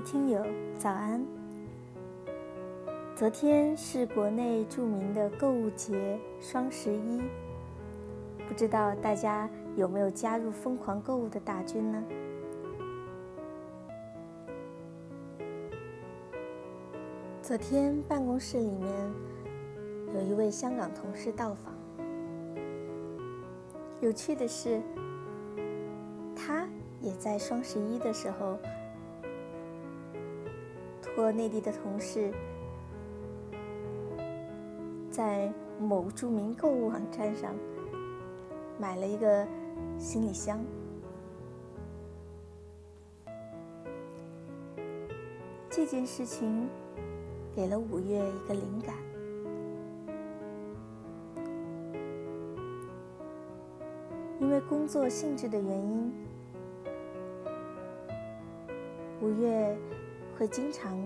听友，早安！昨天是国内著名的购物节双十一，不知道大家有没有加入疯狂购物的大军呢？昨天办公室里面有一位香港同事到访，有趣的是，他也在双十一的时候。托内地的同事，在某著名购物网站上买了一个行李箱。这件事情给了五月一个灵感，因为工作性质的原因，五月。会经常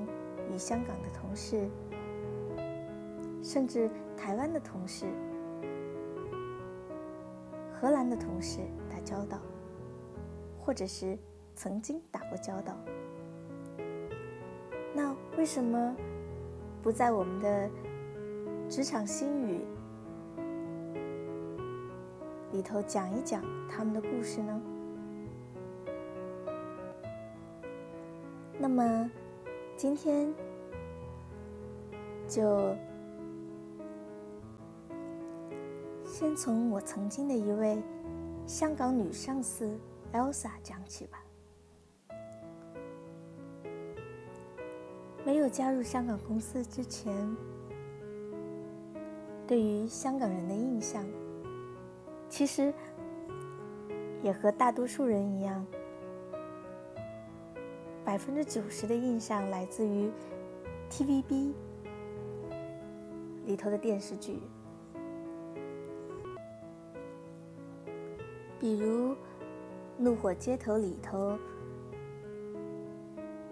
与香港的同事，甚至台湾的同事、荷兰的同事打交道，或者是曾经打过交道。那为什么不在我们的职场心语里头讲一讲他们的故事呢？那么。今天就先从我曾经的一位香港女上司 Elsa 讲起吧。没有加入香港公司之前，对于香港人的印象，其实也和大多数人一样。百分之九十的印象来自于 TVB 里头的电视剧，比如《怒火街头》里头，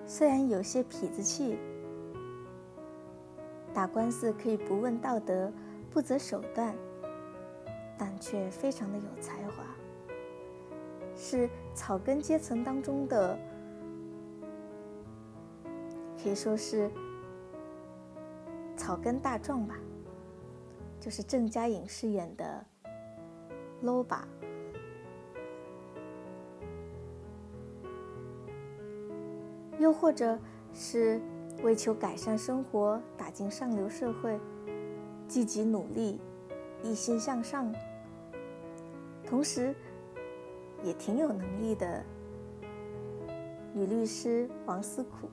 虽然有些痞子气，打官司可以不问道德、不择手段，但却非常的有才华，是草根阶层当中的。可以说是草根大壮吧，就是郑嘉颖饰演的 Loba，又或者是为求改善生活，打进上流社会，积极努力，一心向上，同时也挺有能力的女律师王思苦。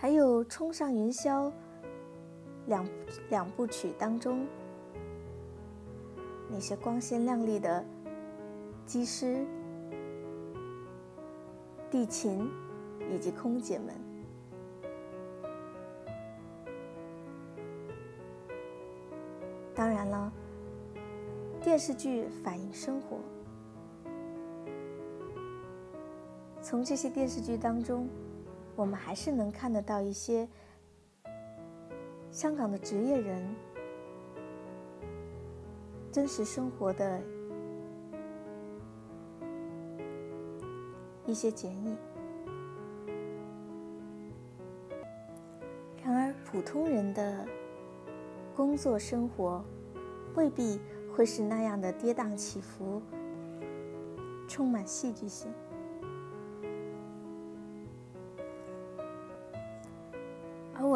还有《冲上云霄》两两部曲当中，那些光鲜亮丽的机师、地勤以及空姐们。当然了，电视剧反映生活，从这些电视剧当中。我们还是能看得到一些香港的职业人真实生活的一些剪影。然而，普通人的工作生活未必会是那样的跌宕起伏，充满戏剧性。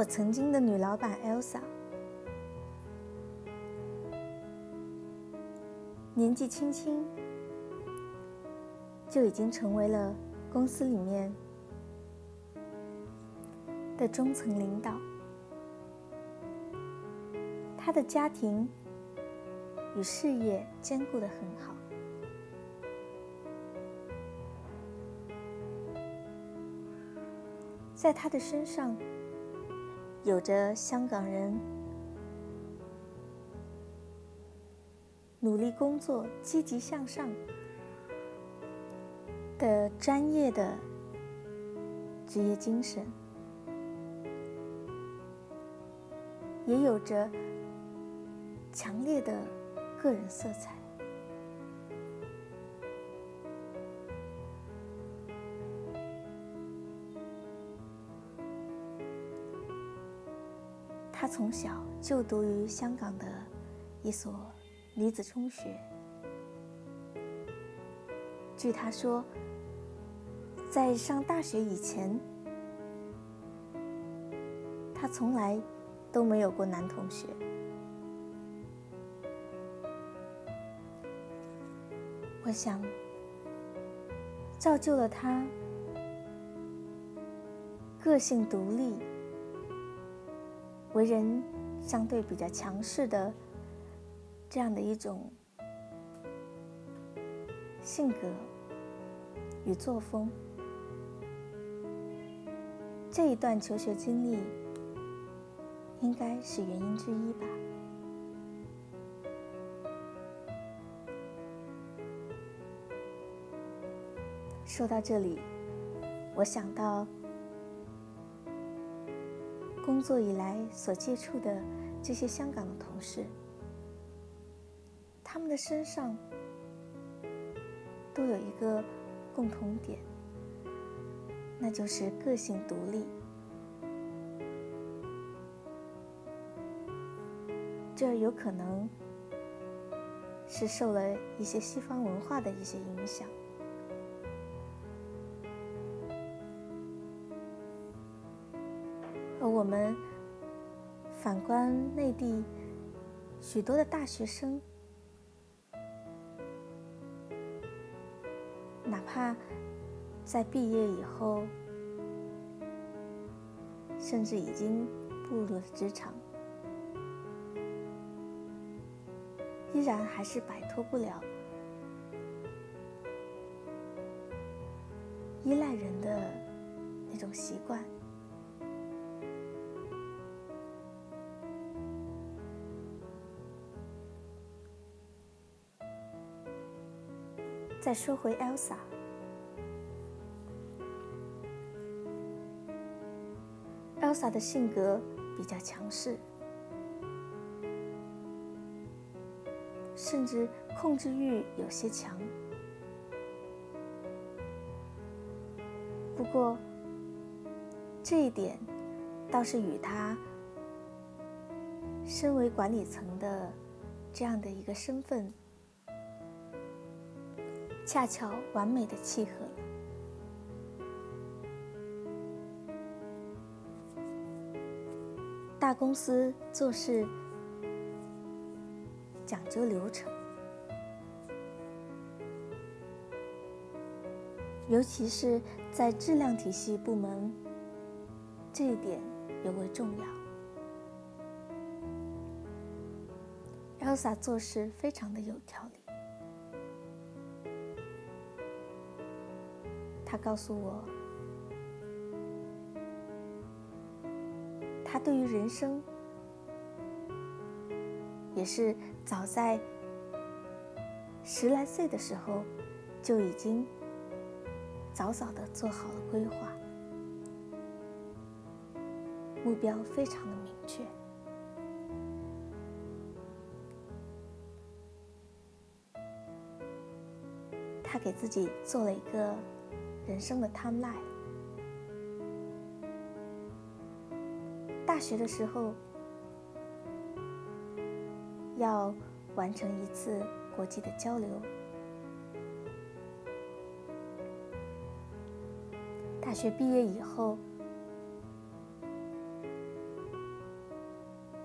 我曾经的女老板 Elsa，年纪轻轻就已经成为了公司里面的中层领导。她的家庭与事业兼顾的很好，在她的身上。有着香港人努力工作、积极向上的专业的职业精神，也有着强烈的个人色彩。他从小就读于香港的一所女子中学。据他说，在上大学以前，他从来都没有过男同学。我想，造就了他个性独立、为人相对比较强势的这样的一种性格与作风。这一段求学经历，应该是原因之一吧。说到这里，我想到工作以来所接触的这些香港的同事，他们的身上都有一个共同点，那就是个性独立。这有可能是受了一些西方文化的一些影响。我们反观内地许多的大学生，哪怕在毕业以后，甚至已经步入了职场，依然还是摆脱不了依赖人的那种习惯。再说回 Elsa，Elsa 的性格比较强势，甚至控制欲有些强。不过，这一点倒是与她身为管理层的这样的一个身份。恰巧完美的契合了。大公司做事讲究流程，尤其是在质量体系部门，这一点尤为重要。Elsa 做事非常的有条理。他告诉我，他对于人生也是早在十来岁的时候就已经早早的做好了规划，目标非常的明确。他给自己做了一个。人生的 timeline。大学的时候要完成一次国际的交流，大学毕业以后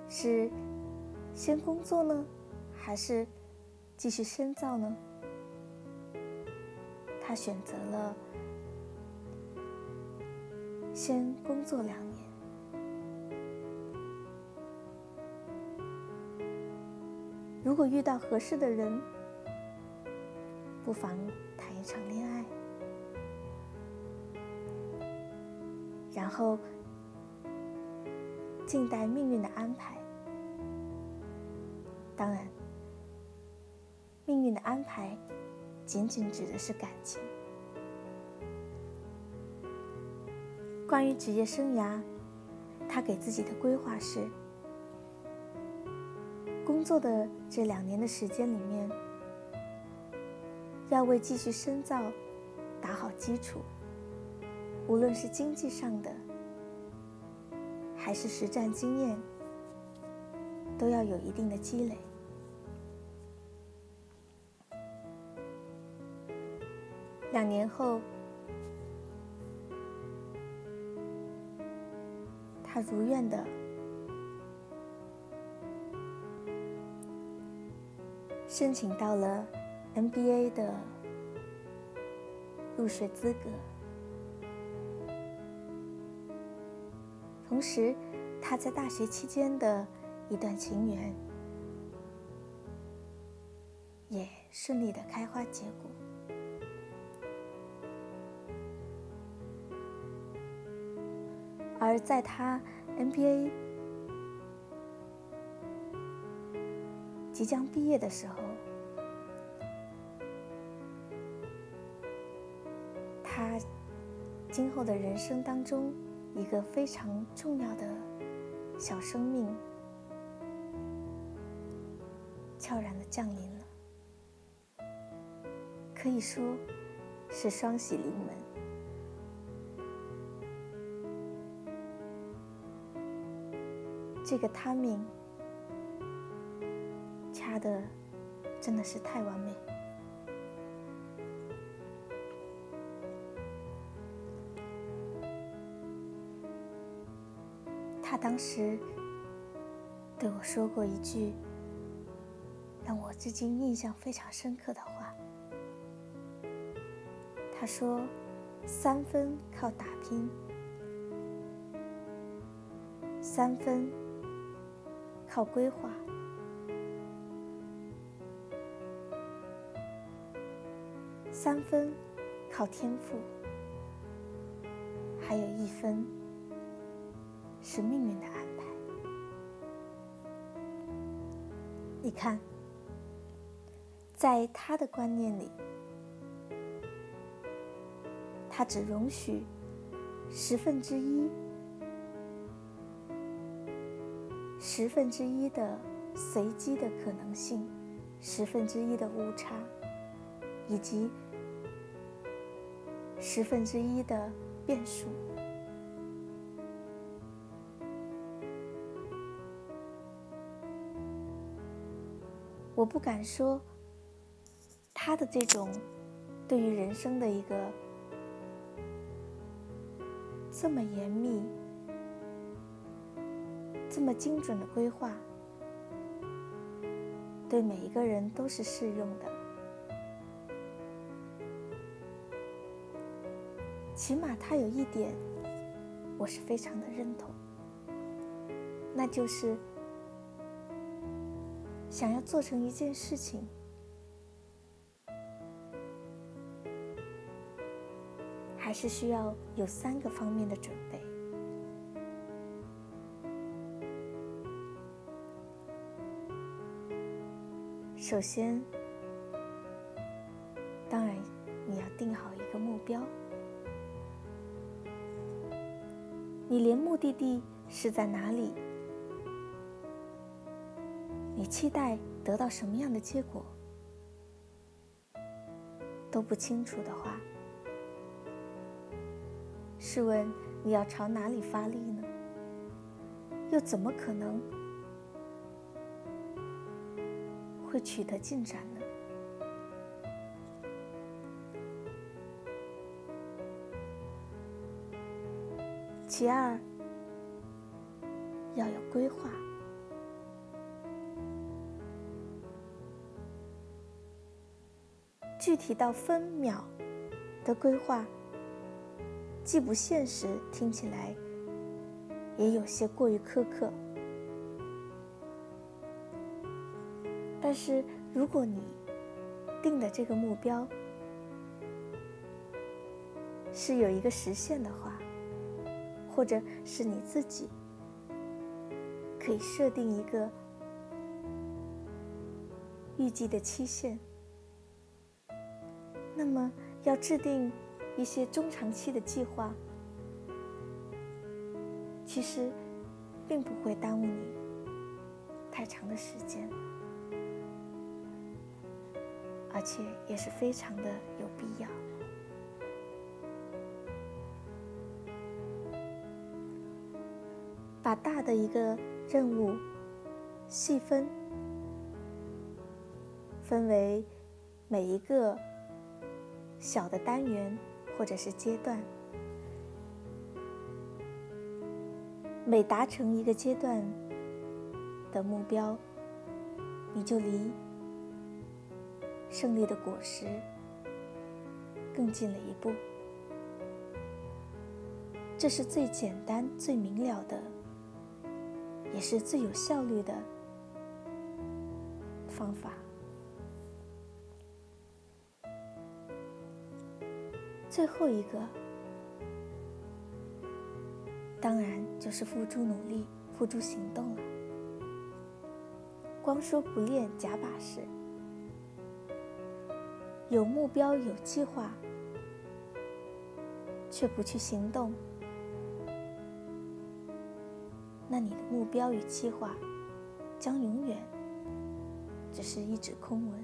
是先工作呢，还是继续深造呢？他选择了。先工作两年，如果遇到合适的人，不妨谈一场恋爱，然后静待命运的安排。当然，命运的安排仅仅指的是感情。关于职业生涯，他给自己的规划是：工作的这两年的时间里面，要为继续深造打好基础。无论是经济上的，还是实战经验，都要有一定的积累。两年后，他如愿的申请到了 NBA 的入学资格。同时，他在大学期间的一段情缘也顺利的开花结果。而在他 NBA 即将毕业的时候，他今后的人生当中。一个非常重要的小生命，悄然的降临了，可以说是双喜临门。这个 timing 掐的真的是太完美。他当时对我说过一句让我至今印象非常深刻的话。他说：“三分靠打拼，三分靠规划，三分靠天赋，还有一分。”是命运的安排。你看，在他的观念里，他只容许十分之一、十分之一的随机的可能性，十分之一的误差，以及十分之一的变数。我不敢说，他的这种对于人生的一个这么严密、这么精准的规划，对每一个人都是适用的。起码他有一点，我是非常的认同，那就是。想要做成一件事情，还是需要有三个方面的准备。首先，当然你要定好一个目标，你连目的地是在哪里？你期待得到什么样的结果都不清楚的话，试问你要朝哪里发力呢？又怎么可能会取得进展呢？其二，要有规划。具体到分秒的规划，既不现实，听起来也有些过于苛刻。但是，如果你定的这个目标是有一个实现的话，或者是你自己可以设定一个预计的期限。那么，要制定一些中长期的计划，其实并不会耽误你太长的时间，而且也是非常的有必要。把大的一个任务细分，分为每一个小的单元或者是阶段。每达成一个阶段的目标，你就离胜利的果实更近了一步。这是最简单、最明了的，也是最有效率的方法。最后一个。当然就是付诸努力、付诸行动了。光说不练假把式，有目标、有计划，却不去行动，那你的目标与计划将永远只是一纸空文。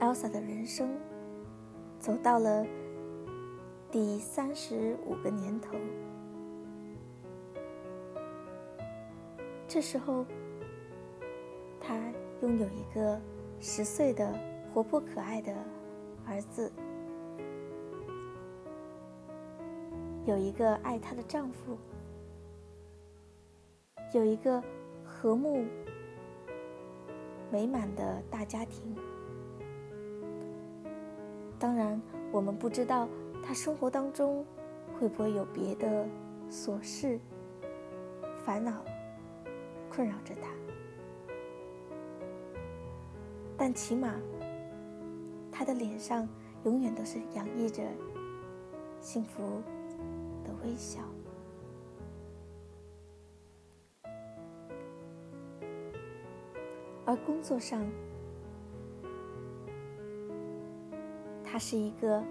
Elsa 的人生走到了第三十五个年头，这时候，他拥有一个十岁的活泼可爱的儿子，有一个爱她的丈夫，有一个和睦美满的大家庭。当然，我们不知道他生活当中会不会有别的琐事、烦恼困扰着他，但起码他的脸上永远都是洋溢着幸福的微笑，而工作上。他是一个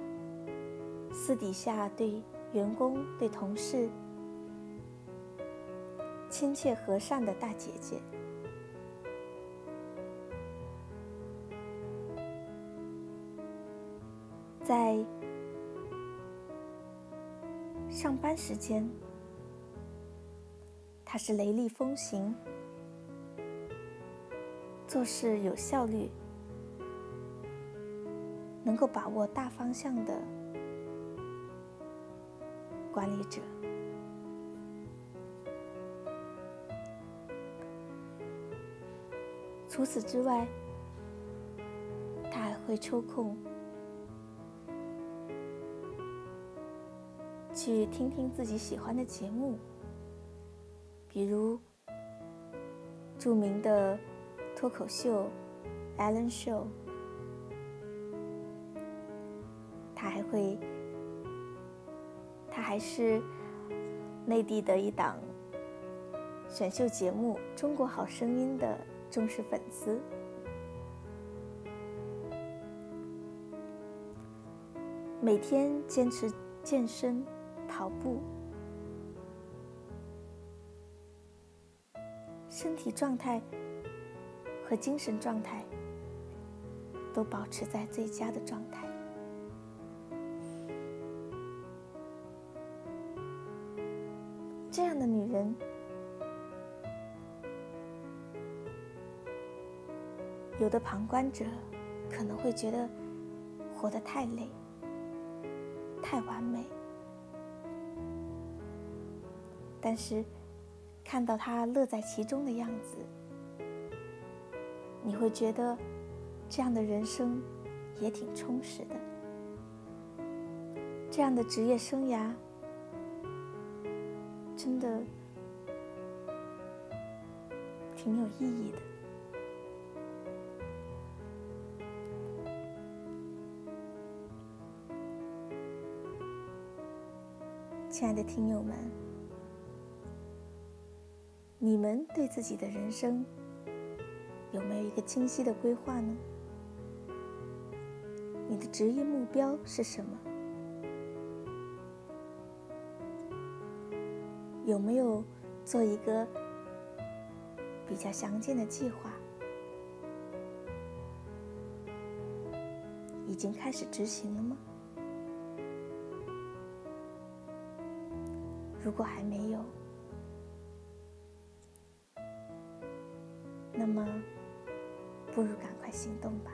私底下对员工、对同事亲切和善的大姐姐，在上班时间，她是雷厉风行，做事有效率。能够把握大方向的管理者。除此之外，他还会抽空去听听自己喜欢的节目，比如著名的脱口秀《Alan Show》。他还会，他还是内地的一档选秀节目《中国好声音》的重视粉丝。每天坚持健身、跑步，身体状态和精神状态都保持在最佳的状态。有的旁观者可能会觉得活得太累、太完美，但是看到他乐在其中的样子，你会觉得这样的人生也挺充实的，这样的职业生涯。真的挺有意义的，亲爱的听友们，你们对自己的人生有没有一个清晰的规划呢？你的职业目标是什么？有没有做一个比较详尽的计划？已经开始执行了吗？如果还没有，那么不如赶快行动吧。